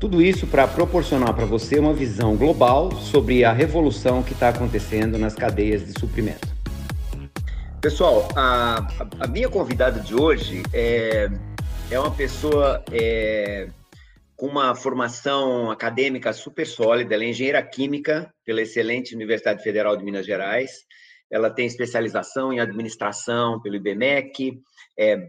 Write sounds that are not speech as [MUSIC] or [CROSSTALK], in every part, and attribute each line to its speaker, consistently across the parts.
Speaker 1: Tudo isso para proporcionar para você uma visão global sobre a revolução que está acontecendo nas cadeias de suprimento.
Speaker 2: Pessoal, a, a minha convidada de hoje é, é uma pessoa é, com uma formação acadêmica super sólida. Ela é engenheira química pela excelente Universidade Federal de Minas Gerais. Ela tem especialização em administração pelo IBMEC, é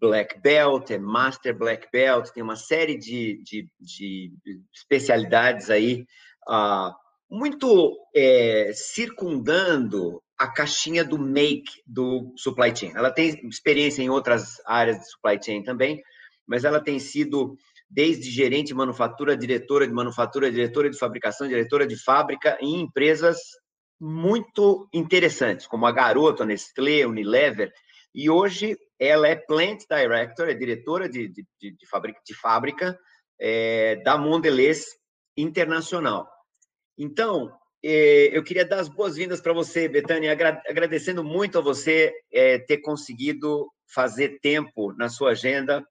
Speaker 2: Black Belt, é Master Black Belt, tem uma série de, de, de especialidades aí, uh, muito é, circundando a caixinha do make do supply chain. Ela tem experiência em outras áreas de supply chain também, mas ela tem sido desde gerente de manufatura, diretora de manufatura, diretora de fabricação, diretora de fábrica em empresas muito interessantes, como a Garoto, a Nestlé, Unilever, e hoje ela é Plant Director, é diretora de, de, de, de fábrica, de fábrica é, da Mondelez Internacional. Então, é, eu queria dar as boas-vindas para você, Betânia, agradecendo muito a você é, ter conseguido fazer tempo na sua agenda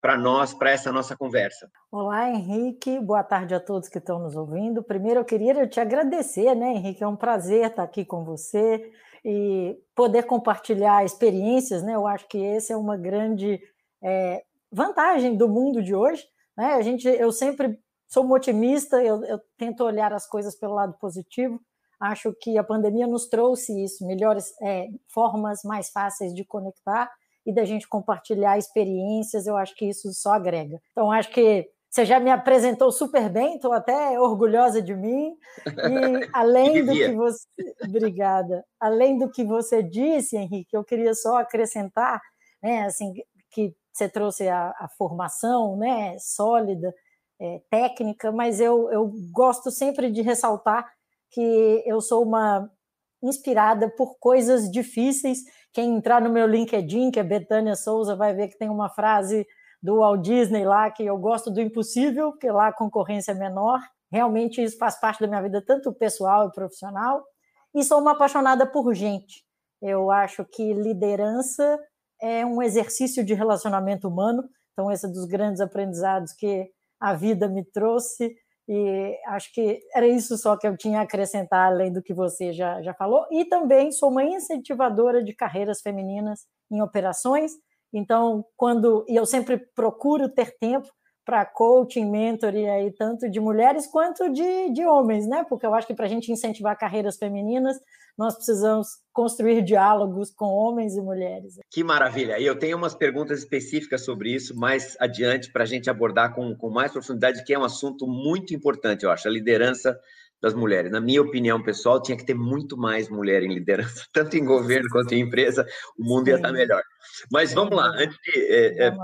Speaker 2: para nós, para essa nossa conversa.
Speaker 3: Olá, Henrique. Boa tarde a todos que estão nos ouvindo. Primeiro, eu queria te agradecer, né, Henrique? É um prazer estar aqui com você e poder compartilhar experiências, né? Eu acho que esse é uma grande é, vantagem do mundo de hoje, né? A gente, eu sempre sou um otimista, eu, eu tento olhar as coisas pelo lado positivo. Acho que a pandemia nos trouxe isso, melhores é, formas mais fáceis de conectar e da gente compartilhar experiências. Eu acho que isso só agrega. Então, acho que você já me apresentou super bem, estou até orgulhosa de mim. E [LAUGHS] além do que você. Obrigada. Além do que você disse, Henrique, eu queria só acrescentar, né, assim, que você trouxe a, a formação né, sólida, é, técnica, mas eu, eu gosto sempre de ressaltar que eu sou uma inspirada por coisas difíceis. Quem entrar no meu LinkedIn, que é Betânia Souza, vai ver que tem uma frase do Walt Disney lá, que eu gosto do impossível, porque lá a concorrência é menor. Realmente isso faz parte da minha vida, tanto pessoal e profissional. E sou uma apaixonada por gente. Eu acho que liderança é um exercício de relacionamento humano. Então, esse é dos grandes aprendizados que a vida me trouxe. E acho que era isso só que eu tinha a acrescentar, além do que você já, já falou. E também sou uma incentivadora de carreiras femininas em operações. Então, quando e eu sempre procuro ter tempo para coaching, mentoring aí, tanto de mulheres quanto de, de homens, né? Porque eu acho que para a gente incentivar carreiras femininas, nós precisamos construir diálogos com homens e mulheres.
Speaker 2: Que maravilha! E eu tenho umas perguntas específicas sobre isso mais adiante para a gente abordar com, com mais profundidade, que é um assunto muito importante, eu acho, a liderança das mulheres. Na minha opinião pessoal, tinha que ter muito mais mulher em liderança, [LAUGHS] tanto em governo quanto em empresa, o mundo ia estar melhor. Mas vamos lá, antes é, é,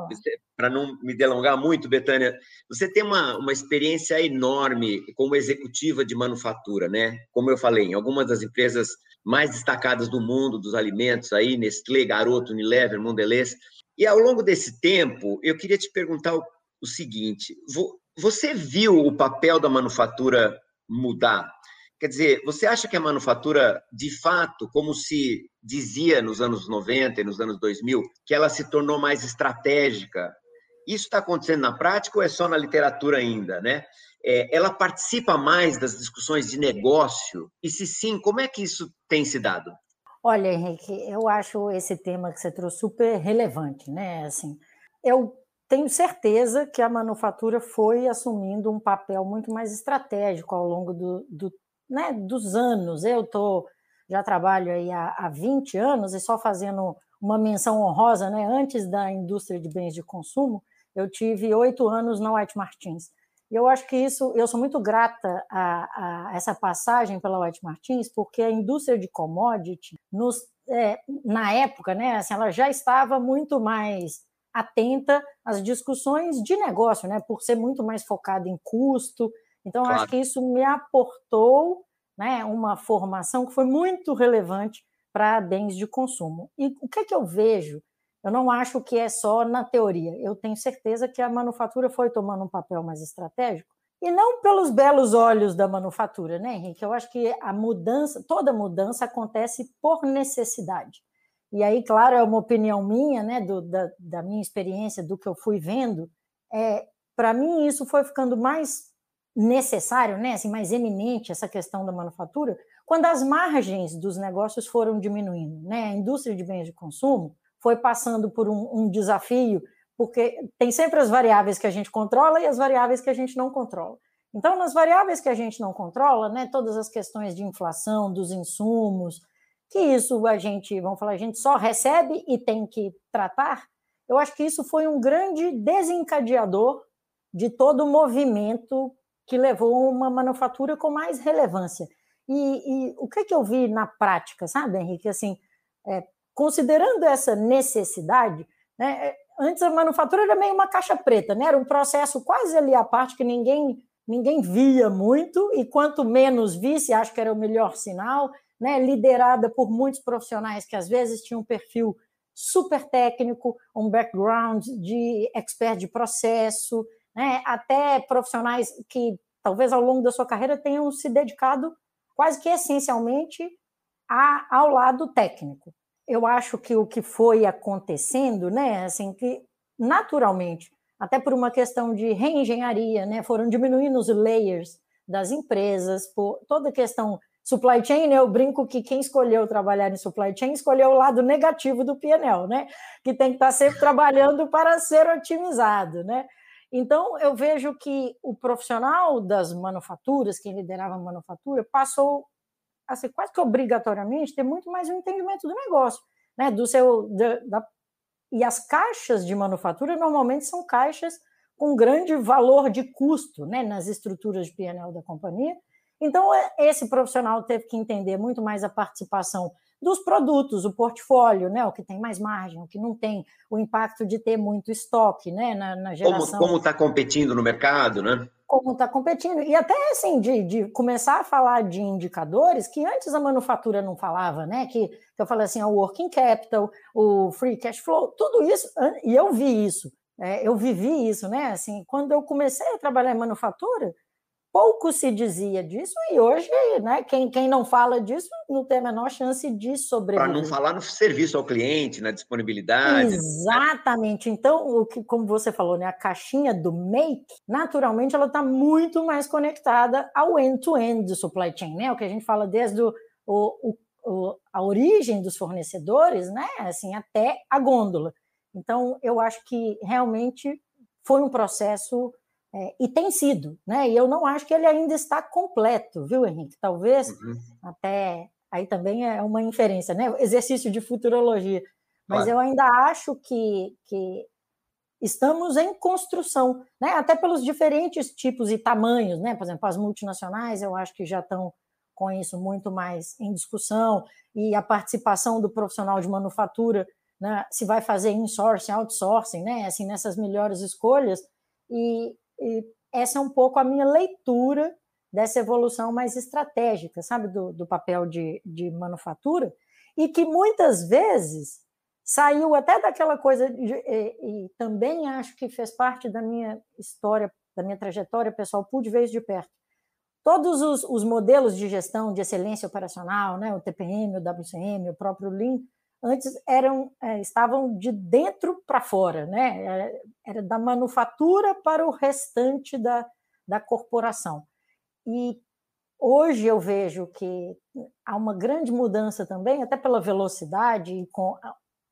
Speaker 2: para não me delongar muito, Betânia, você tem uma, uma experiência enorme como executiva de manufatura, né? Como eu falei, em algumas das empresas mais destacadas do mundo dos alimentos, aí Nestlé, Garoto, Unilever, Mondelez. E ao longo desse tempo, eu queria te perguntar o, o seguinte: você viu o papel da manufatura mudar? Quer dizer, você acha que a manufatura, de fato, como se dizia nos anos 90 e nos anos 2000, que ela se tornou mais estratégica? Isso está acontecendo na prática ou é só na literatura ainda, né? É, ela participa mais das discussões de negócio? E se sim, como é que isso tem se dado?
Speaker 3: Olha, Henrique, eu acho esse tema que você trouxe super relevante, né? Assim, eu tenho certeza que a manufatura foi assumindo um papel muito mais estratégico ao longo do, do né, dos anos. Eu tô, já trabalho aí há, há 20 anos e só fazendo uma menção honrosa, né, antes da indústria de bens de consumo, eu tive oito anos na White Martins. E eu acho que isso, eu sou muito grata a, a essa passagem pela White Martins, porque a indústria de commodity, nos, é, na época, né, assim, ela já estava muito mais atenta às discussões de negócio, né? Por ser muito mais focada em custo Então, claro. acho que isso me aportou né, uma formação que foi muito relevante para bens de consumo. E o que, é que eu vejo? Eu não acho que é só na teoria. Eu tenho certeza que a manufatura foi tomando um papel mais estratégico, e não pelos belos olhos da manufatura, né, Henrique? Eu acho que a mudança, toda mudança acontece por necessidade. E aí, claro, é uma opinião minha, né, do, da, da minha experiência, do que eu fui vendo. É, Para mim, isso foi ficando mais necessário, né, assim, mais eminente essa questão da manufatura, quando as margens dos negócios foram diminuindo, né? A indústria de bens de consumo foi passando por um, um desafio, porque tem sempre as variáveis que a gente controla e as variáveis que a gente não controla. Então, nas variáveis que a gente não controla, né, todas as questões de inflação, dos insumos, que isso a gente, vamos falar, a gente só recebe e tem que tratar, eu acho que isso foi um grande desencadeador de todo o movimento que levou uma manufatura com mais relevância. E, e o que, é que eu vi na prática, sabe, Henrique? Assim, é, considerando essa necessidade, né, é, antes a manufatura era meio uma caixa preta, né? era um processo quase ali à parte que ninguém, ninguém via muito, e quanto menos visse, acho que era o melhor sinal, né? liderada por muitos profissionais que às vezes tinham um perfil super técnico, um background de expert de processo, né? até profissionais que talvez ao longo da sua carreira tenham se dedicado quase que essencialmente a, ao lado técnico. Eu acho que o que foi acontecendo, né, assim, que naturalmente, até por uma questão de reengenharia, né, foram diminuindo os layers das empresas, por toda a questão supply chain, né, eu brinco que quem escolheu trabalhar em supply chain escolheu o lado negativo do PNL, né, que tem que estar sempre trabalhando para ser otimizado, né, então, eu vejo que o profissional das manufaturas, quem liderava a manufatura, passou a ser quase que obrigatoriamente ter muito mais um entendimento do negócio, né? Do seu, da, da... e as caixas de manufatura normalmente são caixas com grande valor de custo, né? Nas estruturas de PNL da companhia. Então, é, esse profissional teve que entender muito mais a participação dos produtos, o portfólio, né? O que tem mais margem, o que não tem, o impacto de ter muito estoque, né? Na, na
Speaker 2: geração. Como está competindo no mercado, né?
Speaker 3: Como está competindo. E até assim, de, de, começar a falar de indicadores que antes a manufatura não falava, né? Que, que eu falei assim, o working capital, o free cash flow, tudo isso, e eu vi isso. É, eu vivi isso, né? Assim, quando eu comecei a trabalhar em manufatura, pouco se dizia disso e hoje, né, quem, quem não fala disso não tem a menor chance de sobreviver.
Speaker 2: Para não falar no serviço ao cliente, na disponibilidade.
Speaker 3: Exatamente. Então, o que, como você falou, né, a caixinha do make, naturalmente, ela está muito mais conectada ao end-to-end -end do supply chain, né? O que a gente fala desde o, o, o, a origem dos fornecedores, né, assim, até a gôndola. Então, eu acho que realmente foi um processo é, e tem sido, né? E eu não acho que ele ainda está completo, viu, Henrique? Talvez uhum. até aí também é uma inferência, né? Exercício de futurologia. Mas claro. eu ainda acho que, que estamos em construção, né? Até pelos diferentes tipos e tamanhos, né? Por exemplo, as multinacionais, eu acho que já estão com isso muito mais em discussão e a participação do profissional de manufatura, né? Se vai fazer insourcing, outsourcing, né? Assim nessas melhores escolhas e e essa é um pouco a minha leitura dessa evolução mais estratégica, sabe, do, do papel de, de manufatura, e que muitas vezes saiu até daquela coisa, de, e, e, também acho que fez parte da minha história, da minha trajetória pessoal, pude ver isso de perto. Todos os, os modelos de gestão de excelência operacional, né, o TPM, o WCM, o próprio Lean, antes eram é, estavam de dentro para fora, né? Era, era, da manufatura para o restante da, da corporação. E hoje eu vejo que há uma grande mudança também, até pela velocidade e com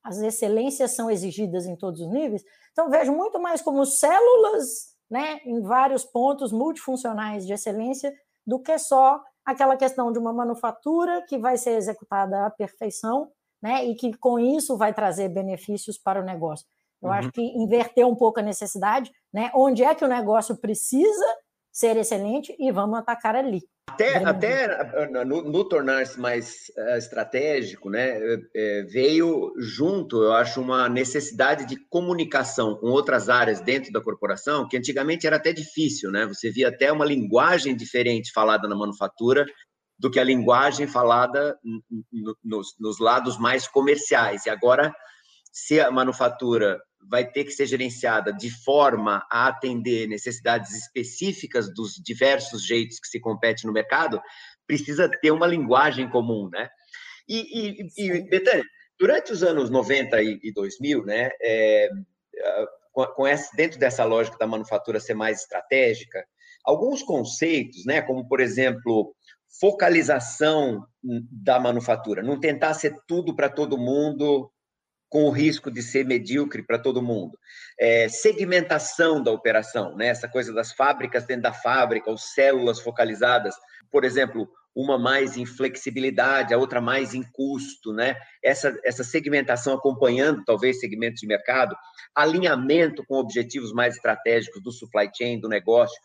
Speaker 3: as excelências são exigidas em todos os níveis. Então vejo muito mais como células, né, em vários pontos multifuncionais de excelência do que só aquela questão de uma manufatura que vai ser executada à perfeição né? E que com isso vai trazer benefícios para o negócio. Eu uhum. acho que inverter um pouco a necessidade, né? Onde é que o negócio precisa ser excelente e vamos atacar ali.
Speaker 2: Até, até no, no tornar-se mais uh, estratégico, né, é, veio junto, eu acho, uma necessidade de comunicação com outras áreas dentro da corporação, que antigamente era até difícil, né? Você via até uma linguagem diferente falada na manufatura do que a linguagem falada nos, nos lados mais comerciais. E agora, se a manufatura vai ter que ser gerenciada de forma a atender necessidades específicas dos diversos jeitos que se compete no mercado, precisa ter uma linguagem comum, né? E, e, e Betânia, durante os anos 90 e 2000, né, é, com, com essa, dentro dessa lógica da manufatura ser mais estratégica, alguns conceitos, né, como, por exemplo, focalização da manufatura, não tentar ser tudo para todo mundo, com o risco de ser medíocre para todo mundo. É, segmentação da operação, né? essa coisa das fábricas dentro da fábrica, ou células focalizadas, por exemplo, uma mais em flexibilidade, a outra mais em custo, né? Essa, essa segmentação acompanhando talvez segmentos de mercado, alinhamento com objetivos mais estratégicos do supply chain, do negócio,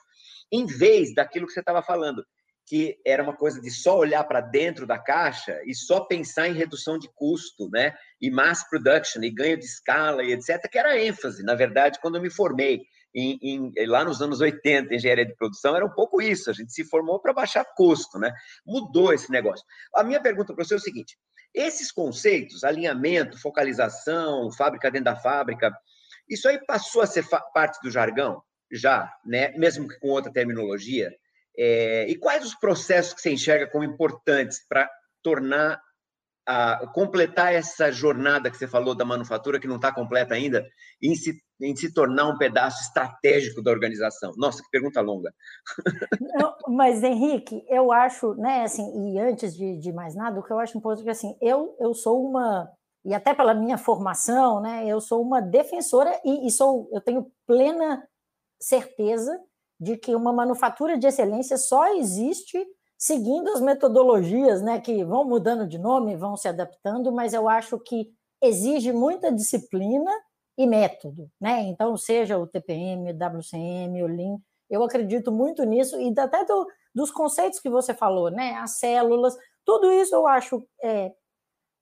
Speaker 2: em vez daquilo que você estava falando, que era uma coisa de só olhar para dentro da caixa e só pensar em redução de custo, né? E mass production, e ganho de escala, e etc., que era ênfase, na verdade, quando eu me formei. Em, em, lá nos anos 80, engenharia de produção, era um pouco isso, a gente se formou para baixar custo, né? Mudou esse negócio. A minha pergunta para você é o seguinte: esses conceitos, alinhamento, focalização, fábrica dentro da fábrica, isso aí passou a ser parte do jargão? Já, né? Mesmo que com outra terminologia? É, e quais os processos que você enxerga como importantes para tornar, a, completar essa jornada que você falou da manufatura, que não está completa ainda, em se, em se tornar um pedaço estratégico da organização? Nossa, que pergunta longa.
Speaker 3: Não, mas, Henrique, eu acho, né, assim, e antes de, de mais nada, o que eu acho importante é que, assim, eu, eu sou uma, e até pela minha formação, né, eu sou uma defensora e, e sou, eu tenho plena certeza de que uma manufatura de excelência só existe seguindo as metodologias, né, que vão mudando de nome, vão se adaptando, mas eu acho que exige muita disciplina e método, né? Então, seja o TPM, o WCM, o Lean, eu acredito muito nisso e até do, dos conceitos que você falou, né? As células, tudo isso eu acho é,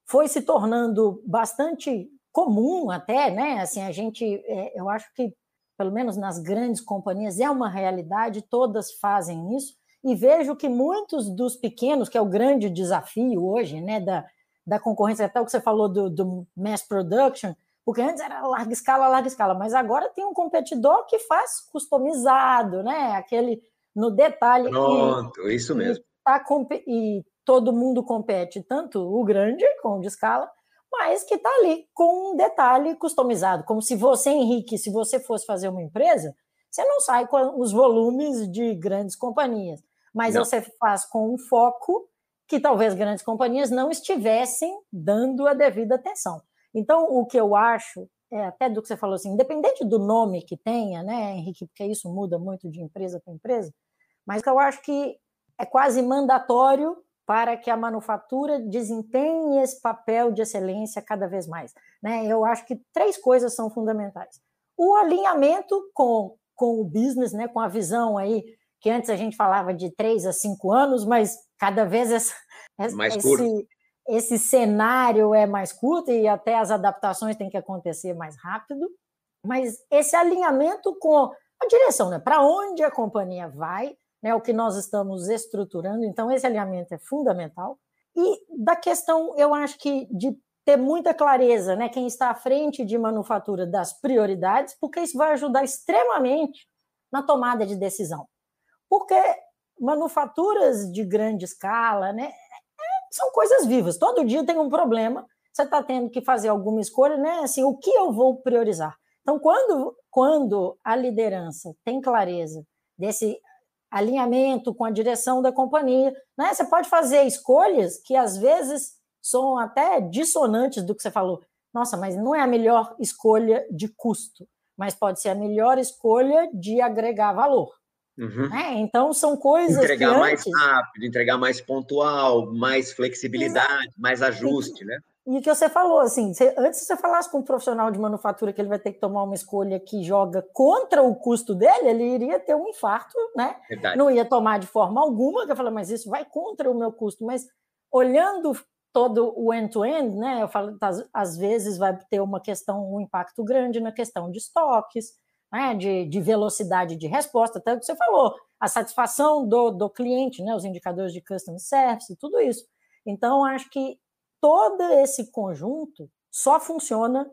Speaker 3: foi se tornando bastante comum até, né? Assim, a gente, é, eu acho que pelo menos nas grandes companhias, é uma realidade, todas fazem isso, e vejo que muitos dos pequenos, que é o grande desafio hoje, né, da, da concorrência, até o que você falou do, do mass production, porque antes era larga escala, larga escala, mas agora tem um competidor que faz customizado, né, aquele no detalhe.
Speaker 2: Pronto, e, isso mesmo.
Speaker 3: E, tá, e todo mundo compete, tanto o grande com o de escala, mas que está ali com um detalhe customizado. Como se você, Henrique, se você fosse fazer uma empresa, você não sai com os volumes de grandes companhias, mas não. você faz com um foco que talvez grandes companhias não estivessem dando a devida atenção. Então, o que eu acho, é, até do que você falou assim, independente do nome que tenha, né, Henrique, porque isso muda muito de empresa para empresa, mas que eu acho que é quase mandatório para que a manufatura desempenhe esse papel de excelência cada vez mais. Né? Eu acho que três coisas são fundamentais. O alinhamento com, com o business, né? com a visão aí, que antes a gente falava de três a cinco anos, mas cada vez essa, esse, esse cenário é mais curto e até as adaptações têm que acontecer mais rápido. Mas esse alinhamento com a direção, né? para onde a companhia vai, né, o que nós estamos estruturando. Então, esse alinhamento é fundamental. E da questão, eu acho que de ter muita clareza, né, quem está à frente de manufatura das prioridades, porque isso vai ajudar extremamente na tomada de decisão. Porque manufaturas de grande escala, né, são coisas vivas. Todo dia tem um problema, você está tendo que fazer alguma escolha, né? Assim, o que eu vou priorizar? Então, quando, quando a liderança tem clareza desse alinhamento com a direção da companhia. Né? Você pode fazer escolhas que às vezes são até dissonantes do que você falou. Nossa, mas não é a melhor escolha de custo, mas pode ser a melhor escolha de agregar valor. Uhum. Né? Então são coisas
Speaker 2: entregar
Speaker 3: que
Speaker 2: mais rápido, entregar mais pontual, mais flexibilidade, Exato. mais ajuste, né?
Speaker 3: E o que você falou, assim, você, antes você falasse com um profissional de manufatura que ele vai ter que tomar uma escolha que joga contra o custo dele, ele iria ter um infarto, né? Verdade. Não ia tomar de forma alguma, que eu falo, mas isso vai contra o meu custo. Mas olhando todo o end-to-end, -end, né? Eu falo, às vezes vai ter uma questão, um impacto grande na questão de estoques, né? de, de velocidade de resposta, até o que você falou, a satisfação do, do cliente, né? Os indicadores de customer service, tudo isso. Então, acho que todo esse conjunto só funciona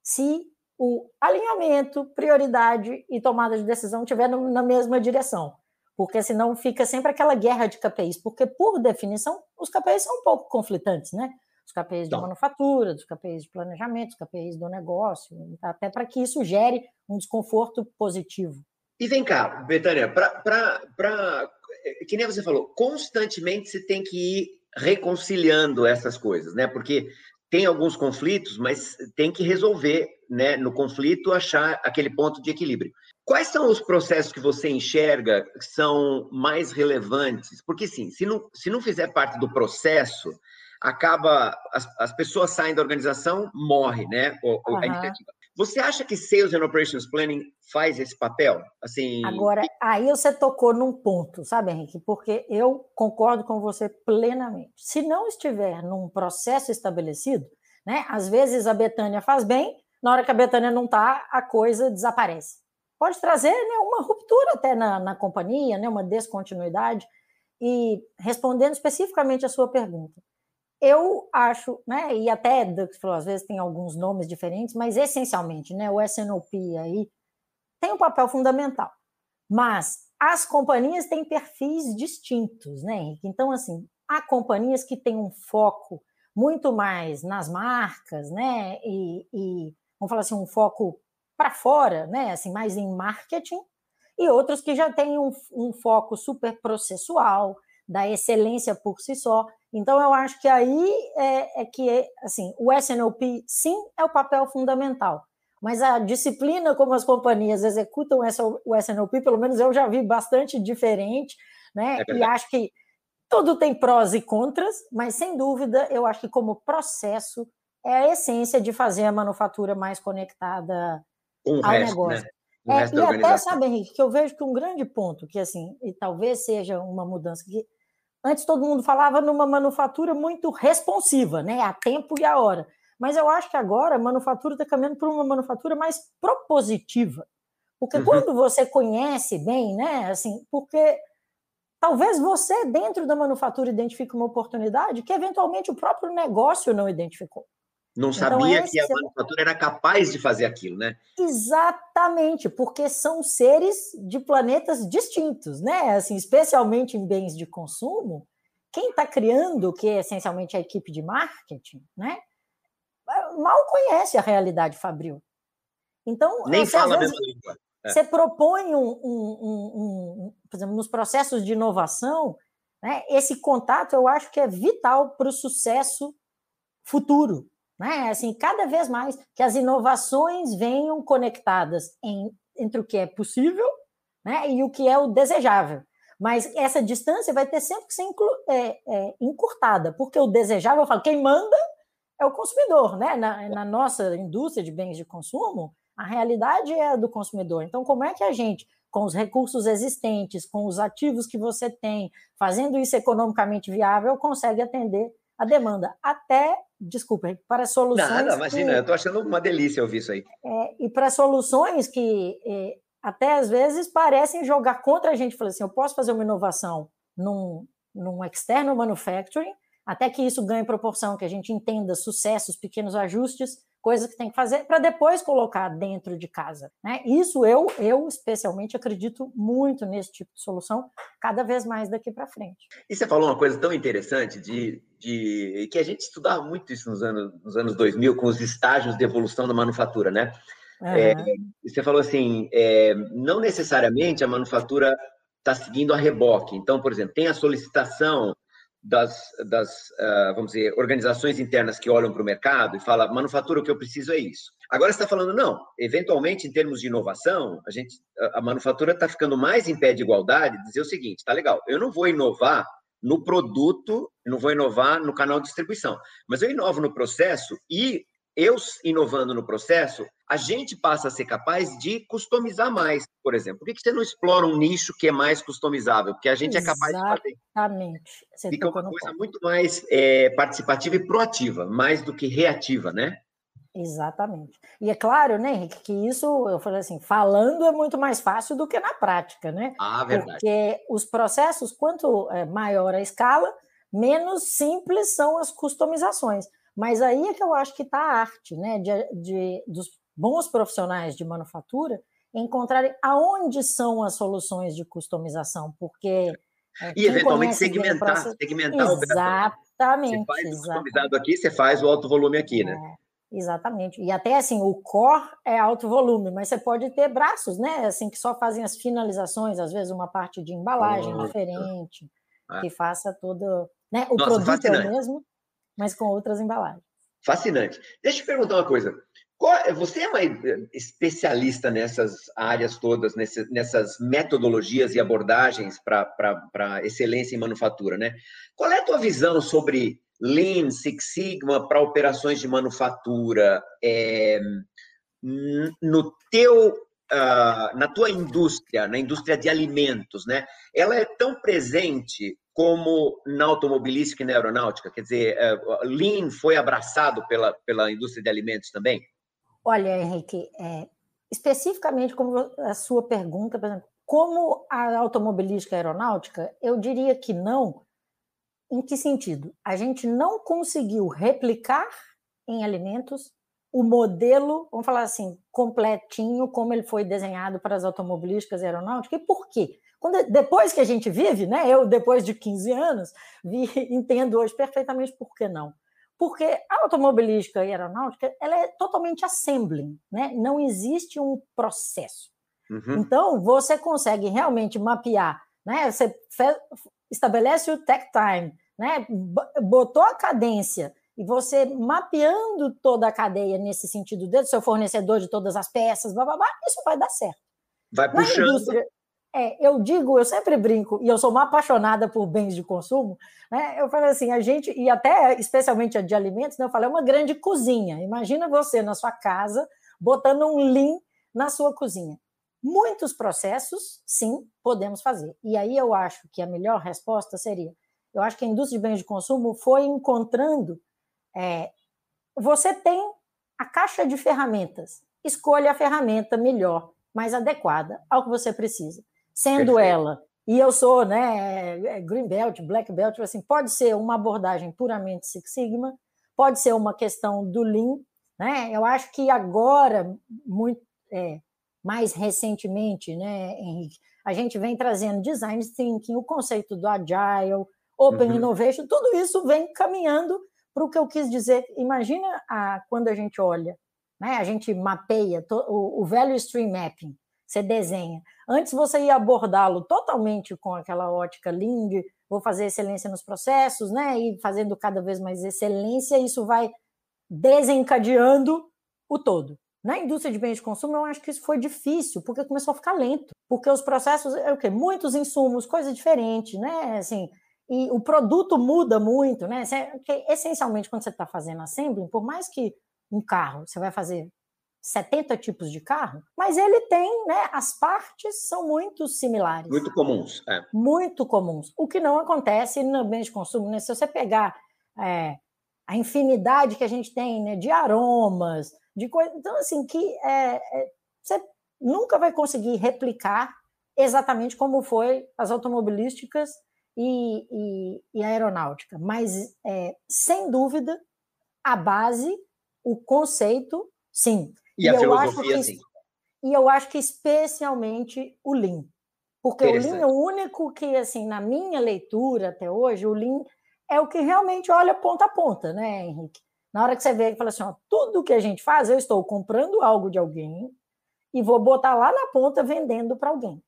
Speaker 3: se o alinhamento, prioridade e tomada de decisão estiver na mesma direção. Porque senão fica sempre aquela guerra de KPIs, porque, por definição, os KPIs são um pouco conflitantes, né? Os KPIs de manufatura, dos KPIs de planejamento, os KPIs do negócio, até para que isso gere um desconforto positivo.
Speaker 2: E vem cá, Betânia, para. Que nem você falou, constantemente você tem que ir reconciliando essas coisas, né? Porque tem alguns conflitos, mas tem que resolver, né? No conflito, achar aquele ponto de equilíbrio. Quais são os processos que você enxerga que são mais relevantes? Porque, sim, se não, se não fizer parte do processo, acaba. As, as pessoas saem da organização, morre, né? Uhum. A iniciativa. Você acha que Sales and Operations Planning faz esse papel? Assim,
Speaker 3: Agora, aí você tocou num ponto, sabe, Henrique? Porque eu concordo com você plenamente. Se não estiver num processo estabelecido, né? Às vezes a Betânia faz bem, na hora que a Betânia não está, a coisa desaparece. Pode trazer né, uma ruptura até na, na companhia, né, uma descontinuidade. E respondendo especificamente a sua pergunta, eu acho, né, e até às vezes tem alguns nomes diferentes, mas essencialmente, né, o SNOP aí tem um papel fundamental. Mas as companhias têm perfis distintos, né, Henrique? Então, assim, há companhias que têm um foco muito mais nas marcas, né, e, e vamos falar assim, um foco para fora, né, assim, mais em marketing, e outros que já têm um, um foco super processual, da excelência por si só. Então, eu acho que aí é, é que, é, assim, o SNOP, sim, é o papel fundamental. Mas a disciplina como as companhias executam essa, o SNOP, pelo menos eu já vi bastante diferente, né? É e acho que tudo tem prós e contras, mas sem dúvida, eu acho que como processo é a essência de fazer a manufatura mais conectada
Speaker 2: um ao resto, negócio. Né?
Speaker 3: É, e até, sabe, Henrique, que eu vejo que um grande ponto, que assim, e talvez seja uma mudança, que antes todo mundo falava numa manufatura muito responsiva, né? A tempo e a hora. Mas eu acho que agora a manufatura está caminhando para uma manufatura mais propositiva. Porque uhum. quando você conhece bem, né? Assim, porque talvez você, dentro da manufatura, identifique uma oportunidade que eventualmente o próprio negócio não identificou.
Speaker 2: Não então, sabia que a manufatura era capaz de fazer aquilo, né?
Speaker 3: Exatamente, porque são seres de planetas distintos, né? Assim, especialmente em bens de consumo, quem está criando, que é essencialmente a equipe de marketing, né? Mal conhece a realidade fabril. Então,
Speaker 2: nem você, fala a mesma língua.
Speaker 3: É. Você propõe um, um, um, por exemplo, nos processos de inovação, né? Esse contato eu acho que é vital para o sucesso futuro né? Assim, cada vez mais que as inovações venham conectadas em, entre o que é possível né, e o que é o desejável. Mas essa distância vai ter sempre que ser é, é, encurtada, porque o desejável, eu falo, quem manda é o consumidor, né? Na, na, nossa indústria de bens de consumo, a realidade é a do consumidor. Então, como é que a gente, com os recursos existentes, com os ativos que você tem, fazendo isso economicamente viável, consegue atender a demanda? Até desculpa, para soluções.
Speaker 2: Nada, imagina, que, eu estou achando uma delícia ouvir isso aí.
Speaker 3: É, e para soluções que é, até às vezes parecem jogar contra a gente, falar assim, eu posso fazer uma inovação num, num external manufacturing, até que isso ganhe proporção, que a gente entenda sucessos, pequenos ajustes, coisas que tem que fazer para depois colocar dentro de casa. Né? Isso eu, eu especialmente acredito muito nesse tipo de solução, cada vez mais daqui para frente.
Speaker 2: E você falou uma coisa tão interessante de, de que a gente estudava muito isso nos anos, nos anos 2000 com os estágios de evolução da manufatura, né? Uhum. É, você falou assim, é, não necessariamente a manufatura está seguindo a reboque. Então, por exemplo, tem a solicitação das, das uh, vamos dizer, organizações internas que olham para o mercado e falam, manufatura, o que eu preciso é isso. Agora você está falando, não, eventualmente, em termos de inovação, a, gente, a, a manufatura está ficando mais em pé de igualdade, dizer o seguinte, tá legal, eu não vou inovar no produto, não vou inovar no canal de distribuição, mas eu inovo no processo e eu inovando no processo, a gente passa a ser capaz de customizar mais, por exemplo. Por que você não explora um nicho que é mais customizável? Porque a gente
Speaker 3: Exatamente.
Speaker 2: é capaz de fazer.
Speaker 3: Exatamente.
Speaker 2: Fica uma coisa ponto. muito mais é, participativa e proativa, mais do que reativa, né?
Speaker 3: Exatamente. E é claro, né, Henrique, que isso, eu falei assim, falando é muito mais fácil do que na prática, né?
Speaker 2: Ah, verdade.
Speaker 3: Porque os processos, quanto é, maior a escala, menos simples são as customizações. Mas aí é que eu acho que está a arte, né, de, de, dos bons profissionais de manufatura encontrarem aonde são as soluções de customização, porque
Speaker 2: é, e eventualmente segmentar, processo... segmentar
Speaker 3: Exatamente.
Speaker 2: Você faz o customizado aqui, você faz o alto volume aqui, né?
Speaker 3: É. Exatamente. E até assim, o core é alto volume, mas você pode ter braços, né? Assim, que só fazem as finalizações, às vezes uma parte de embalagem oh, diferente, é. que faça todo. Né? O Nossa, produto é o mesmo, mas com outras embalagens.
Speaker 2: Fascinante. Deixa eu te perguntar uma coisa. Você é uma especialista nessas áreas todas, nessas metodologias e abordagens para excelência em manufatura, né? Qual é a tua visão sobre Lean, Six Sigma para operações de manufatura, é, no teu, uh, na tua indústria, na indústria de alimentos, né? Ela é tão presente como na automobilística e na aeronáutica? Quer dizer, uh, Lean foi abraçado pela, pela indústria de alimentos também?
Speaker 3: Olha, Henrique, é, especificamente como a sua pergunta, por exemplo, como a automobilística e a aeronáutica, eu diria que não, em que sentido? A gente não conseguiu replicar em alimentos o modelo, vamos falar assim, completinho, como ele foi desenhado para as automobilísticas e aeronáuticas. E por quê? Quando, depois que a gente vive, né, eu, depois de 15 anos, vi, [LAUGHS] entendo hoje perfeitamente por que não. Porque a automobilística e aeronáutica ela é totalmente assembling, né? não existe um processo. Uhum. Então, você consegue realmente mapear, né? você estabelece o tech time, né? Botou a cadência e você mapeando toda a cadeia nesse sentido, desde o seu fornecedor de todas as peças, blá, blá, blá, isso vai dar certo.
Speaker 2: Vai puxando.
Speaker 3: É, eu digo, eu sempre brinco, e eu sou uma apaixonada por bens de consumo, né? Eu falo assim, a gente, e até especialmente a de alimentos, né? eu falo, é uma grande cozinha. Imagina você na sua casa botando um lean na sua cozinha. Muitos processos, sim, podemos fazer. E aí eu acho que a melhor resposta seria eu acho que a indústria de bens de consumo foi encontrando. É, você tem a caixa de ferramentas, escolha a ferramenta melhor, mais adequada ao que você precisa. Sendo Perfeito. ela, e eu sou né, é, Green Belt, Black Belt, assim, pode ser uma abordagem puramente Six Sigma, pode ser uma questão do Lean. Né? Eu acho que agora, muito, é, mais recentemente, né, Henrique, a gente vem trazendo design thinking, o conceito do agile, Open uhum. Innovation, tudo isso vem caminhando para o que eu quis dizer. Imagina a, quando a gente olha, né, a gente mapeia to, o, o Value Stream Mapping, você desenha. Antes você ia abordá-lo totalmente com aquela ótica Lean, vou fazer excelência nos processos, né, e fazendo cada vez mais excelência, isso vai desencadeando o todo. Na indústria de bens de consumo, eu acho que isso foi difícil, porque começou a ficar lento. Porque os processos, é o quê? Muitos insumos, coisa diferente, né? Assim, e o produto muda muito, né? Essencialmente, quando você está fazendo assembly, por mais que um carro, você vai fazer 70 tipos de carro, mas ele tem, né? As partes são muito similares.
Speaker 2: Muito comuns, é.
Speaker 3: Muito comuns. O que não acontece no bem de consumo, né? Se você pegar é, a infinidade que a gente tem, né? De aromas, de coisas. Então, assim, que é, é, você nunca vai conseguir replicar exatamente como foi as automobilísticas e, e, e aeronáutica, mas é, sem dúvida a base, o conceito, sim.
Speaker 2: E, e a filosofia, que, sim.
Speaker 3: E eu acho que especialmente o Lean. Porque o Lean é o único que, assim, na minha leitura até hoje, o Lean é o que realmente olha ponta a ponta, né, Henrique? Na hora que você vê e fala assim, ó, tudo que a gente faz, eu estou comprando algo de alguém e vou botar lá na ponta vendendo para alguém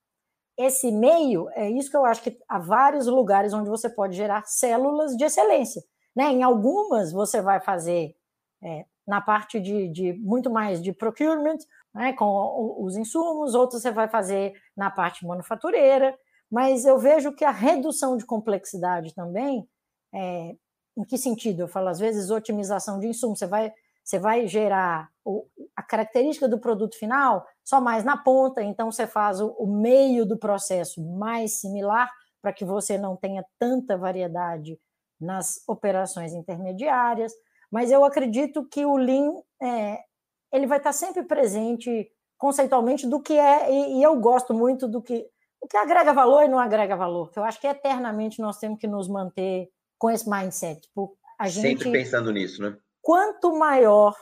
Speaker 3: esse meio, é isso que eu acho que há vários lugares onde você pode gerar células de excelência. Né? Em algumas você vai fazer é, na parte de, de, muito mais de procurement, né, com os insumos, outros você vai fazer na parte manufatureira, mas eu vejo que a redução de complexidade também, é, em que sentido? Eu falo, às vezes, otimização de insumo, você vai, você vai gerar o, a característica do produto final só mais na ponta, então você faz o, o meio do processo mais similar para que você não tenha tanta variedade nas operações intermediárias, mas eu acredito que o Lean é, ele vai estar sempre presente conceitualmente do que é, e, e, eu gosto muito do que o que agrega valor e não agrega valor, que eu acho que eternamente nós temos que nos manter com esse mindset. Tipo,
Speaker 2: a gente, sempre pensando nisso, né?
Speaker 3: Quanto maior,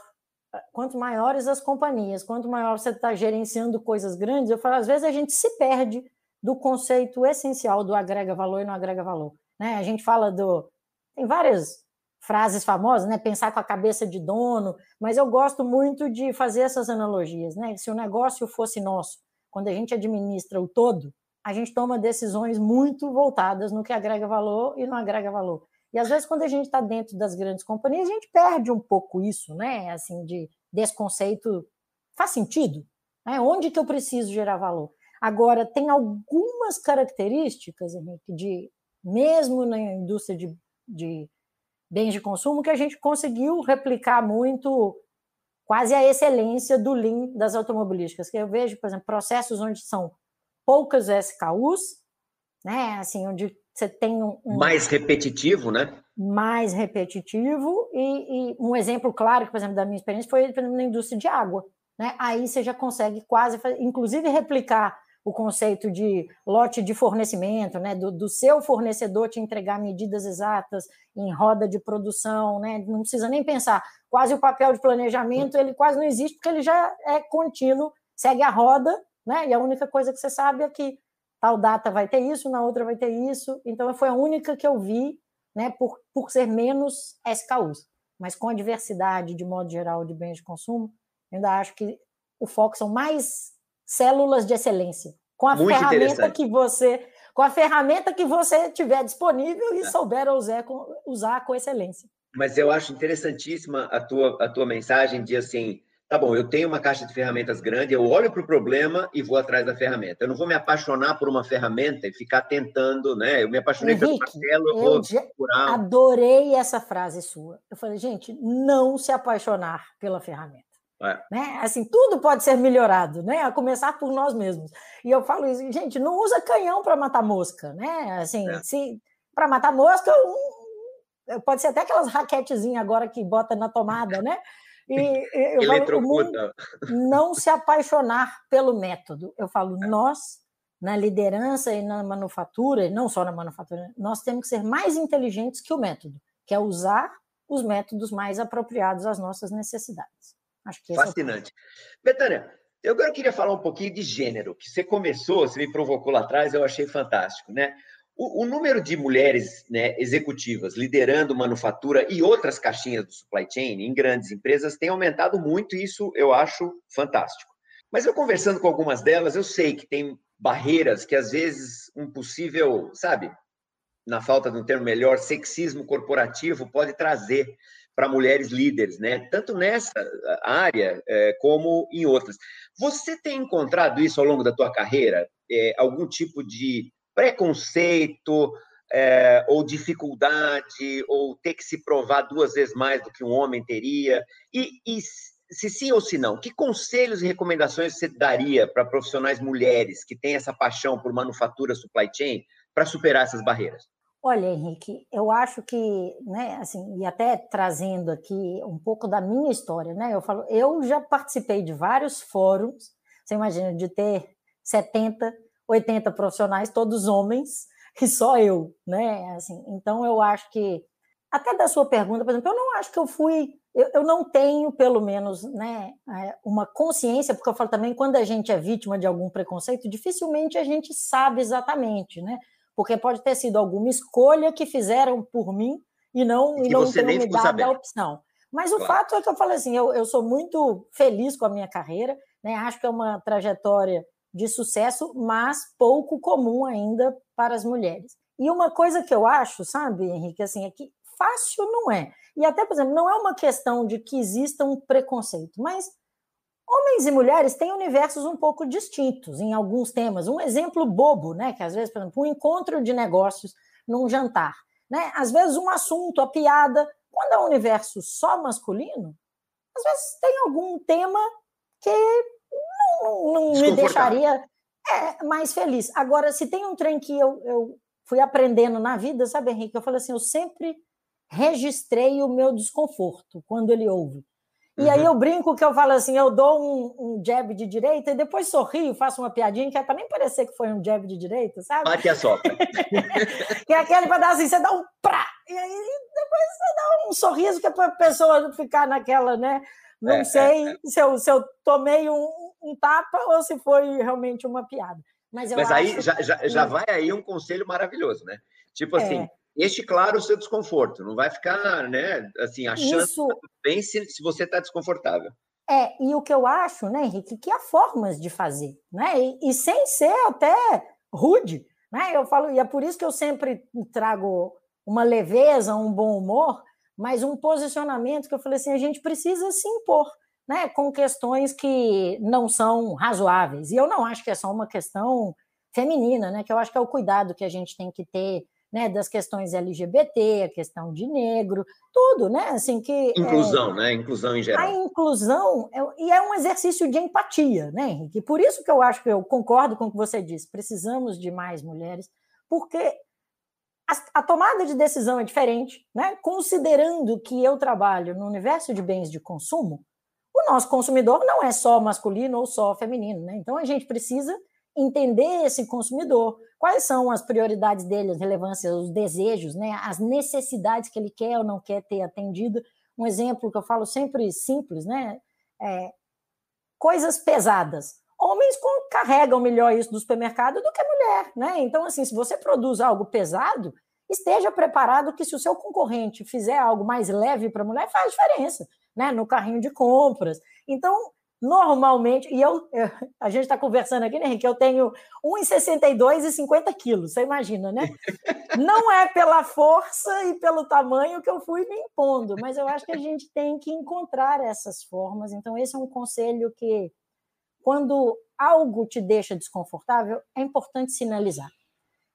Speaker 3: quanto maiores as companhias, quanto maior você está gerenciando coisas grandes, eu falo, às vezes a gente se perde do conceito essencial do agrega valor e não agrega valor. Né? A gente fala do. Tem várias frases famosas, né? Pensar com a cabeça de dono, mas eu gosto muito de fazer essas analogias, né? Se o negócio fosse nosso, quando a gente administra o todo, a gente toma decisões muito voltadas no que agrega valor e não agrega valor. E às vezes, quando a gente está dentro das grandes companhias, a gente perde um pouco isso, né? Assim, de desse conceito. Faz sentido? Né? Onde que eu preciso gerar valor? Agora, tem algumas características, Henrique, de, mesmo na indústria de, de bens de consumo que a gente conseguiu replicar muito quase a excelência do Lean das automobilísticas, que eu vejo, por exemplo, processos onde são poucas SKUs, né, assim, onde você tem um,
Speaker 2: um mais repetitivo, né?
Speaker 3: Mais repetitivo e, e, um exemplo claro, por exemplo, da minha experiência foi exemplo, na indústria de água, né? Aí você já consegue quase, inclusive replicar o conceito de lote de fornecimento, né, do, do, seu fornecedor te entregar medidas exatas em roda de produção, né, não precisa nem pensar. Quase o papel de planejamento ele quase não existe porque ele já é contínuo, segue a roda, né, e a única coisa que você sabe é que tal data vai ter isso, na outra vai ter isso. Então foi a única que eu vi, né, por, por ser menos SKUs, mas com a diversidade de modo geral de bens de consumo, ainda acho que o foco são mais células de excelência. Com a Muito ferramenta que você, com a ferramenta que você tiver disponível e é. souber usar com, usar com excelência.
Speaker 2: Mas eu acho interessantíssima a tua, a tua mensagem de assim, tá bom, eu tenho uma caixa de ferramentas grande, eu olho para o problema e vou atrás da ferramenta. Eu não vou me apaixonar por uma ferramenta e ficar tentando, né? Eu me apaixonei Henrique, pelo martelo, eu vou procurar.
Speaker 3: Adorei essa frase sua. Eu falei, gente, não se apaixonar pela ferramenta. É. Né? Assim, tudo pode ser melhorado, né? A começar por nós mesmos. E eu falo isso, gente, não usa canhão para matar mosca, né? Assim, é. se para matar mosca, um, pode ser até aquelas raquetezinhas agora que bota na tomada, né?
Speaker 2: E, [LAUGHS] eu falo,
Speaker 3: não se [LAUGHS] apaixonar pelo método. Eu falo, é. nós na liderança e na manufatura, e não só na manufatura, nós temos que ser mais inteligentes que o método, que é usar os métodos mais apropriados às nossas necessidades.
Speaker 2: Acho que é Fascinante. É Betânia, eu agora queria falar um pouquinho de gênero, que você começou, você me provocou lá atrás, eu achei fantástico, né? O, o número de mulheres né, executivas liderando manufatura e outras caixinhas do supply chain em grandes empresas tem aumentado muito, e isso eu acho fantástico. Mas eu conversando com algumas delas, eu sei que tem barreiras que às vezes um possível, sabe, na falta de um termo melhor, sexismo corporativo pode trazer para mulheres líderes, né? Tanto nessa área é, como em outras. Você tem encontrado isso ao longo da tua carreira? É, algum tipo de preconceito é, ou dificuldade ou ter que se provar duas vezes mais do que um homem teria? E, e se sim ou se não, que conselhos e recomendações você daria para profissionais mulheres que têm essa paixão por manufatura supply chain para superar essas barreiras?
Speaker 3: Olha, Henrique, eu acho que, né, assim, e até trazendo aqui um pouco da minha história, né, eu falo, eu já participei de vários fóruns, você imagina, de ter 70, 80 profissionais, todos homens, [LAUGHS] e só eu, né, assim, então eu acho que, até da sua pergunta, por exemplo, eu não acho que eu fui, eu, eu não tenho, pelo menos, né, é, uma consciência, porque eu falo também, quando a gente é vítima de algum preconceito, dificilmente a gente sabe exatamente, né, porque pode ter sido alguma escolha que fizeram por mim e não, e, e não tenham me dado a opção. Mas o claro. fato é que eu falei assim, eu, eu sou muito feliz com a minha carreira, né? acho que é uma trajetória de sucesso, mas pouco comum ainda para as mulheres. E uma coisa que eu acho, sabe, Henrique, assim, é que fácil não é. E até, por exemplo, não é uma questão de que exista um preconceito, mas Homens e mulheres têm universos um pouco distintos em alguns temas. Um exemplo bobo, né? Que às vezes, por exemplo, um encontro de negócios num jantar. Né? Às vezes, um assunto, a piada, quando é um universo só masculino, às vezes tem algum tema que não, não me deixaria é, mais feliz. Agora, se tem um trem que eu, eu fui aprendendo na vida, sabe, Henrique? Eu falo assim, eu sempre registrei o meu desconforto quando ele ouve. E uhum. aí eu brinco que eu falo assim, eu dou um, um, jab de direita e depois sorrio, faço uma piadinha que é para nem parecer que foi um jab de direita, sabe?
Speaker 2: Bate a sopra. [LAUGHS]
Speaker 3: que é aquele para dar assim, você dá um prá, e aí depois você dá um sorriso que é para a pessoa ficar naquela, né? Não é, sei é, é. Se, eu, se eu tomei um, um, tapa ou se foi realmente uma piada. Mas,
Speaker 2: Mas aí já, já, já vai aí um conselho maravilhoso, né? Tipo assim, é este claro o seu desconforto. Não vai ficar, né, assim, achando
Speaker 3: Isso...
Speaker 2: tá bem se, se você está desconfortável.
Speaker 3: É, e o que eu acho, né, Henrique, que há formas de fazer, né? E, e, sem ser até rude, né? Eu falo, e é por isso que eu sempre trago uma leveza, um bom humor, mas um posicionamento que eu falei assim, a gente precisa se impor, né, com questões que não são razoáveis. E eu não acho que é só uma questão feminina, né, que eu acho que é o cuidado que a gente tem que ter né, das questões LGBT, a questão de negro, tudo, né? Assim que
Speaker 2: inclusão, é, né? Inclusão em geral.
Speaker 3: A inclusão é, e é um exercício de empatia, né, Henrique? Por isso que eu acho que eu concordo com o que você disse. Precisamos de mais mulheres, porque a, a tomada de decisão é diferente, né? Considerando que eu trabalho no universo de bens de consumo, o nosso consumidor não é só masculino ou só feminino, né? Então a gente precisa entender esse consumidor, quais são as prioridades dele, as relevâncias, os desejos, né, as necessidades que ele quer ou não quer ter atendido. Um exemplo que eu falo sempre simples, né, é, coisas pesadas. Homens carregam melhor isso do supermercado do que a mulher, né? Então, assim, se você produz algo pesado, esteja preparado que se o seu concorrente fizer algo mais leve para a mulher, faz diferença, né? No carrinho de compras. Então, normalmente, e eu, eu a gente está conversando aqui, né, Henrique? Eu tenho 1,62 e 50 quilos, você imagina, né? [LAUGHS] Não é pela força e pelo tamanho que eu fui me impondo, mas eu acho que a gente tem que encontrar essas formas. Então, esse é um conselho que, quando algo te deixa desconfortável, é importante sinalizar.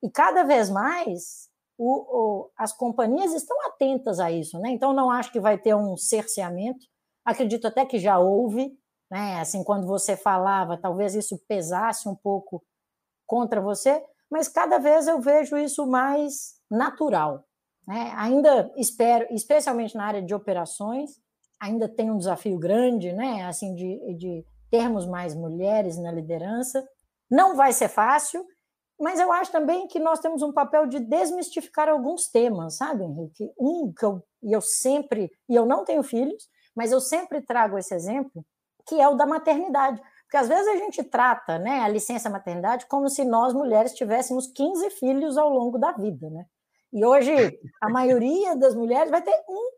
Speaker 3: E cada vez mais o, o, as companhias estão atentas a isso, né? Então, não acho que vai ter um cerceamento. Acredito até que já houve, né? Assim, quando você falava, talvez isso pesasse um pouco contra você, mas cada vez eu vejo isso mais natural. Né? Ainda espero, especialmente na área de operações, ainda tem um desafio grande, né? Assim, de, de termos mais mulheres na liderança. Não vai ser fácil, mas eu acho também que nós temos um papel de desmistificar alguns temas, sabe, Henrique? Um que eu, e eu sempre, e eu não tenho filhos, mas eu sempre trago esse exemplo, que é o da maternidade. Porque às vezes a gente trata né, a licença maternidade como se nós mulheres tivéssemos 15 filhos ao longo da vida. Né? E hoje a maioria das mulheres vai ter um,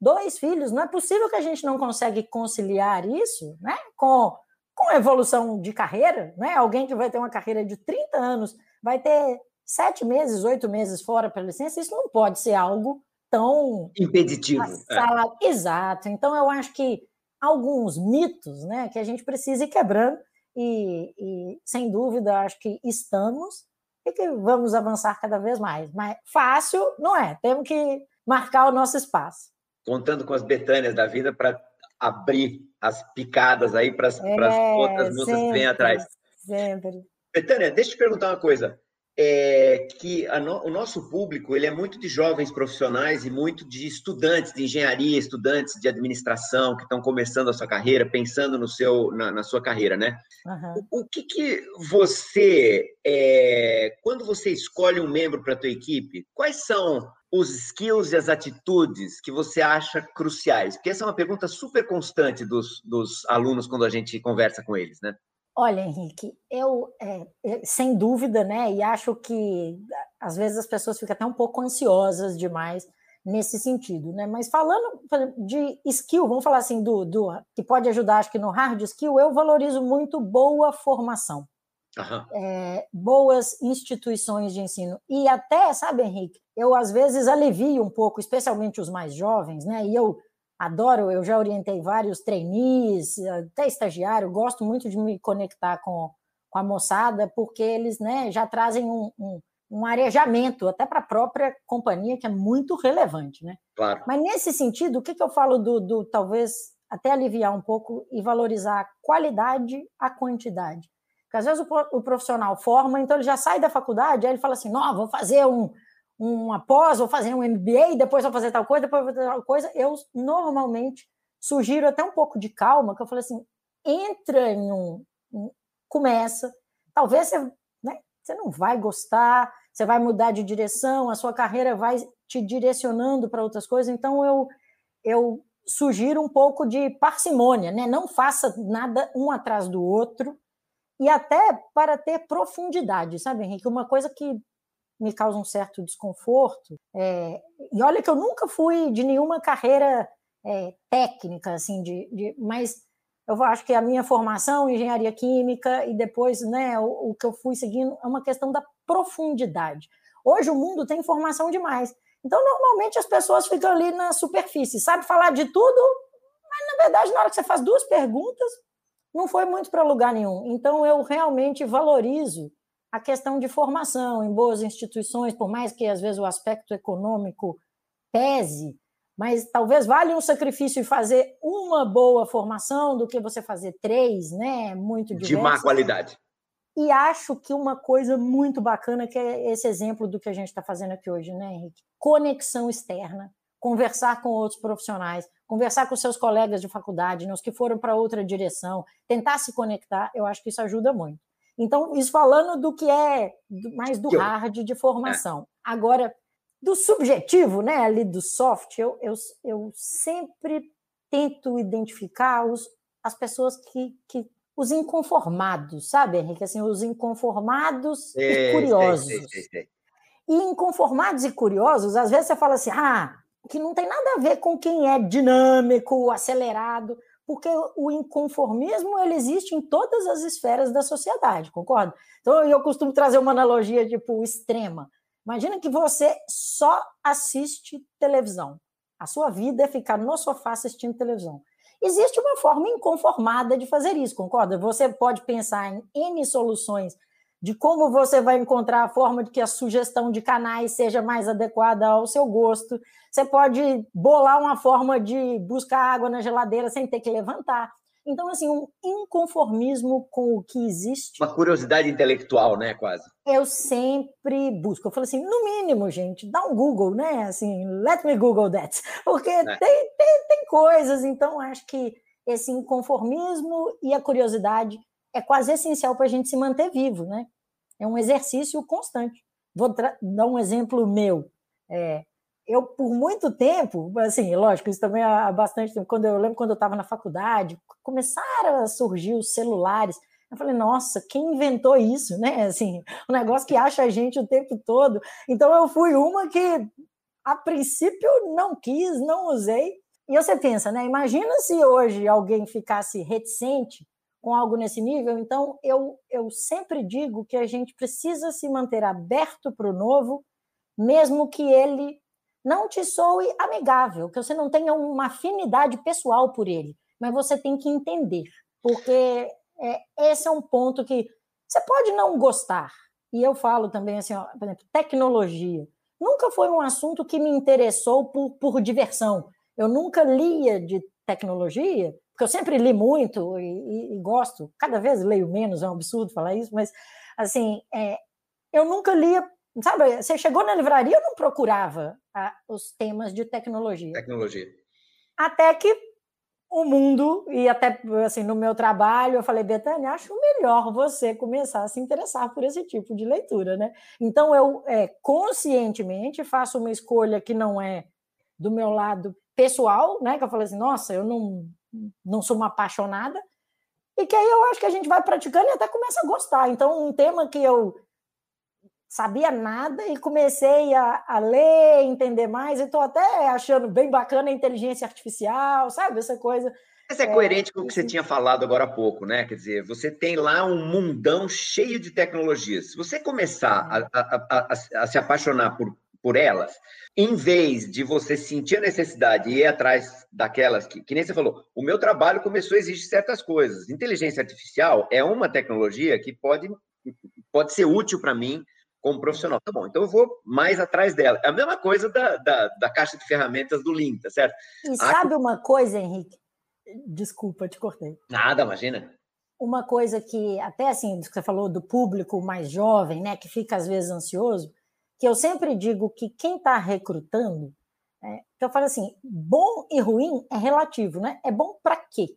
Speaker 3: dois filhos. Não é possível que a gente não consegue conciliar isso né, com, com evolução de carreira. Né? Alguém que vai ter uma carreira de 30 anos vai ter sete meses, oito meses fora para licença. Isso não pode ser algo tão
Speaker 2: impeditivo.
Speaker 3: É. Exato. Então eu acho que alguns mitos né, que a gente precisa ir quebrando, e, e, sem dúvida acho que estamos e que vamos avançar cada vez mais. Mas fácil não é, temos que marcar o nosso espaço.
Speaker 2: Contando com as Betânias da vida para abrir as picadas aí para as é, outras moças que vêm atrás.
Speaker 3: Sempre.
Speaker 2: Betânia, deixa eu te perguntar uma coisa é que no, o nosso público ele é muito de jovens profissionais e muito de estudantes de engenharia, estudantes de administração que estão começando a sua carreira, pensando no seu, na, na sua carreira, né? Uhum. O, o, que, que você, é, quando você escolhe um membro para a tua equipe, quais são os skills e as atitudes que você acha cruciais? Porque essa é uma pergunta super constante dos, dos alunos quando a gente conversa com eles, né?
Speaker 3: Olha, Henrique, eu, é, sem dúvida, né, e acho que às vezes as pessoas ficam até um pouco ansiosas demais nesse sentido, né, mas falando de skill, vamos falar assim, do, do que pode ajudar, acho que no hard skill, eu valorizo muito boa formação, é, boas instituições de ensino, e até, sabe, Henrique, eu às vezes alivio um pouco, especialmente os mais jovens, né, e eu adoro, eu já orientei vários trainees, até estagiário, gosto muito de me conectar com, com a moçada, porque eles né, já trazem um, um, um arejamento até para a própria companhia, que é muito relevante. Né?
Speaker 2: Claro.
Speaker 3: Mas nesse sentido, o que, que eu falo do, do talvez até aliviar um pouco e valorizar a qualidade a quantidade? Porque às vezes o, o profissional forma, então ele já sai da faculdade, aí ele fala assim: não, vou fazer um, uma pós, vou fazer um MBA, depois vou fazer tal coisa, depois vou fazer tal coisa. Eu normalmente sugiro até um pouco de calma, que eu falei assim: entra em um. começa. Talvez você, né, você não vai gostar, você vai mudar de direção, a sua carreira vai te direcionando para outras coisas. Então, eu, eu sugiro um pouco de parcimônia, né? Não faça nada um atrás do outro, e até para ter profundidade, sabe, Henrique? Uma coisa que me causa um certo desconforto. É, e olha que eu nunca fui de nenhuma carreira é, técnica, assim, de, de, mas eu acho que a minha formação engenharia química e depois né, o, o, que eu fui seguindo é uma questão da profundidade. Hoje o mundo tem informação demais. Então, normalmente as pessoas ficam ali na superfície, sabe falar de tudo, mas na verdade, na hora que você faz duas perguntas, não foi muito para lugar nenhum. Então, eu realmente valorizo a questão de formação em boas instituições, por mais que às vezes o aspecto econômico pese, mas talvez valha um sacrifício e fazer uma boa formação do que você fazer três, né? Muito diversas.
Speaker 2: De má qualidade.
Speaker 3: E acho que uma coisa muito bacana que é esse exemplo do que a gente está fazendo aqui hoje, né, Henrique? Conexão externa, conversar com outros profissionais, conversar com seus colegas de faculdade, né, os que foram para outra direção, tentar se conectar, eu acho que isso ajuda muito. Então, isso falando do que é mais do hard de formação. É. Agora, do subjetivo, né, ali do soft, eu, eu, eu sempre tento identificar os, as pessoas que, que os inconformados, sabe, Henrique? Assim, os inconformados e curiosos. E inconformados e curiosos, às vezes você fala assim, ah, que não tem nada a ver com quem é dinâmico, acelerado porque o inconformismo ele existe em todas as esferas da sociedade, concorda? Então eu costumo trazer uma analogia tipo extrema. Imagina que você só assiste televisão. A sua vida é ficar no sofá assistindo televisão. Existe uma forma inconformada de fazer isso, concorda? Você pode pensar em N soluções de como você vai encontrar a forma de que a sugestão de canais seja mais adequada ao seu gosto. Você pode bolar uma forma de buscar água na geladeira sem ter que levantar. Então, assim, um inconformismo com o que existe.
Speaker 2: Uma curiosidade intelectual, né, quase.
Speaker 3: Eu sempre busco. Eu falo assim, no mínimo, gente, dá um Google, né? Assim, let me Google that. Porque é. tem, tem, tem coisas, então acho que esse inconformismo e a curiosidade é quase essencial para a gente se manter vivo, né? É um exercício constante. Vou dar um exemplo meu. É, eu, por muito tempo, assim, lógico, isso também há bastante tempo, quando eu lembro quando eu estava na faculdade, começaram a surgir os celulares. Eu falei, nossa, quem inventou isso, né? [LAUGHS] Assim, um negócio que acha a gente o tempo todo. Então eu fui uma que, a princípio, não quis, não usei. E você pensa, né? Imagina se hoje alguém ficasse reticente com algo nesse nível. Então, eu, eu sempre digo que a gente precisa se manter aberto para o novo, mesmo que ele não te soe amigável, que você não tenha uma afinidade pessoal por ele, mas você tem que entender, porque é, esse é um ponto que você pode não gostar. E eu falo também assim, ó, por exemplo, tecnologia. Nunca foi um assunto que me interessou por, por diversão. Eu nunca lia de tecnologia porque eu sempre li muito e, e, e, gosto, cada vez leio menos, é um absurdo falar isso, mas assim, é, eu nunca lia, sabe, você chegou na livraria, eu não procurava os temas de tecnologia.
Speaker 2: Tecnologia.
Speaker 3: Até que o mundo, e até assim, no meu trabalho, eu falei, Betânia, acho melhor você começar a se interessar por esse tipo de leitura, né? Então eu é, conscientemente faço uma escolha que não é do meu lado pessoal, né? Que eu falei assim, nossa, eu não não sou uma apaixonada, e que aí eu acho que a gente vai praticando e até começa a gostar. Então, um tema que eu sabia nada e comecei a, a ler, entender mais, e estou até achando bem bacana a inteligência artificial, sabe? Essa coisa.
Speaker 2: Mas é coerente é, com o que você tinha falado agora há pouco, né? Quer dizer, você tem lá um mundão cheio de tecnologias. Se você começar é. a, a, a, a se apaixonar por por elas, em vez de você sentir a necessidade e ir atrás daquelas que, que nem você falou, o meu trabalho começou a exigir certas coisas. Inteligência artificial é uma tecnologia que pode, pode ser útil para mim como profissional. Tá bom, então eu vou mais atrás dela. É a mesma coisa da, da, da caixa de ferramentas do Lean, tá certo?
Speaker 3: E sabe uma coisa, Henrique? Desculpa, te cortei.
Speaker 2: Nada, imagina.
Speaker 3: Uma coisa que, até assim, você falou do público mais jovem, né, que fica às vezes ansioso, que eu sempre digo que quem está recrutando, é, que eu falo assim, bom e ruim é relativo, né? É bom para quê?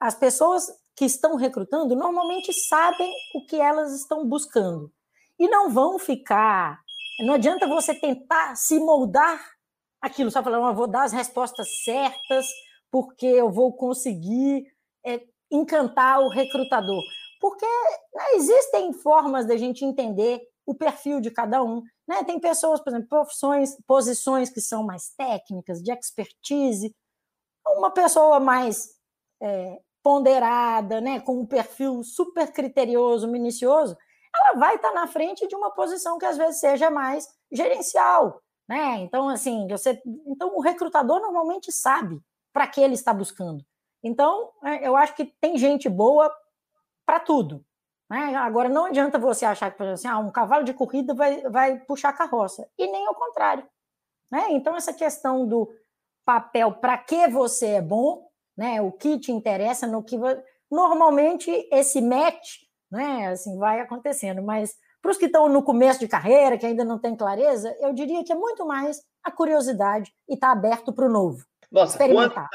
Speaker 3: As pessoas que estão recrutando normalmente sabem o que elas estão buscando e não vão ficar. Não adianta você tentar se moldar aquilo, só eu vou dar as respostas certas porque eu vou conseguir é, encantar o recrutador. Porque né, existem formas da gente entender o perfil de cada um. Né? Tem pessoas, por exemplo, profissões, posições que são mais técnicas, de expertise, uma pessoa mais é, ponderada, né, com um perfil super criterioso, minucioso, ela vai estar na frente de uma posição que às vezes seja mais gerencial, né? Então, assim, você, então o recrutador normalmente sabe para que ele está buscando. Então, é, eu acho que tem gente boa para tudo. Né? Agora, não adianta você achar que, assim, ah, um cavalo de corrida vai, vai puxar carroça, e nem ao contrário. Né? Então, essa questão do papel, para que você é bom, né? o que te interessa, no que. Normalmente, esse match né? assim vai acontecendo, mas para os que estão no começo de carreira, que ainda não tem clareza, eu diria que é muito mais a curiosidade e estar tá aberto para o novo.
Speaker 2: Nossa, quanta,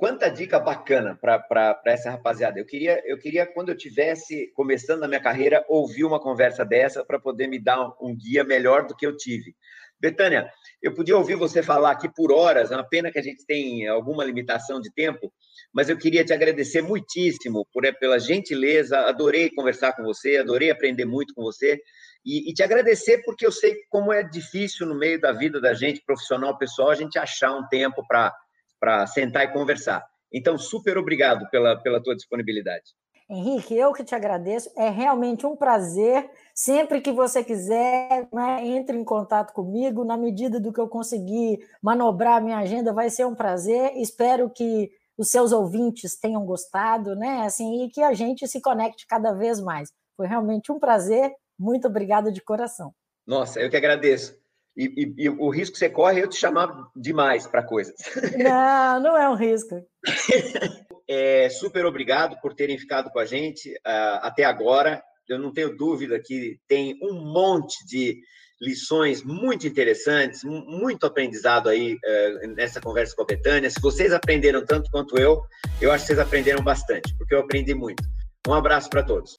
Speaker 2: quanta dica bacana para essa rapaziada. Eu queria, eu queria, quando eu tivesse começando a minha carreira, ouvir uma conversa dessa para poder me dar um, um, guia melhor do que eu tive. Betânia, eu podia ouvir você falar aqui por horas, é uma pena que a gente tem alguma limitação de tempo, mas eu queria te agradecer muitíssimo por, pela gentileza, adorei conversar com você, adorei aprender muito com você, e, e te agradecer porque eu sei como é difícil no meio da vida da gente, profissional, pessoal, a gente achar um tempo para para sentar e conversar. Então, super obrigado pela, pela tua disponibilidade.
Speaker 3: Henrique, eu que te agradeço. É realmente um prazer. Sempre que você quiser, né, entre em contato comigo. Na medida do que eu conseguir manobrar a minha agenda, vai ser um prazer. Espero que os seus ouvintes tenham gostado, né? Assim, e que a gente se conecte cada vez mais. Foi realmente um prazer. Muito obrigada de coração.
Speaker 2: Nossa, eu que agradeço. E, e, e, o risco que você corre é eu te chamar demais para coisas. [LAUGHS]
Speaker 3: Não, não é um risco. [LAUGHS]
Speaker 2: é, super obrigado por terem ficado com a gente uh, até agora. Eu não tenho dúvida que tem um monte de lições muito interessantes, muito aprendizado aí uh, nessa conversa com a Betânia. Se vocês aprenderam tanto quanto eu, eu acho que vocês aprenderam bastante, porque eu aprendi muito. Um abraço para todos.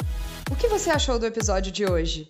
Speaker 4: O que você achou do episódio de hoje?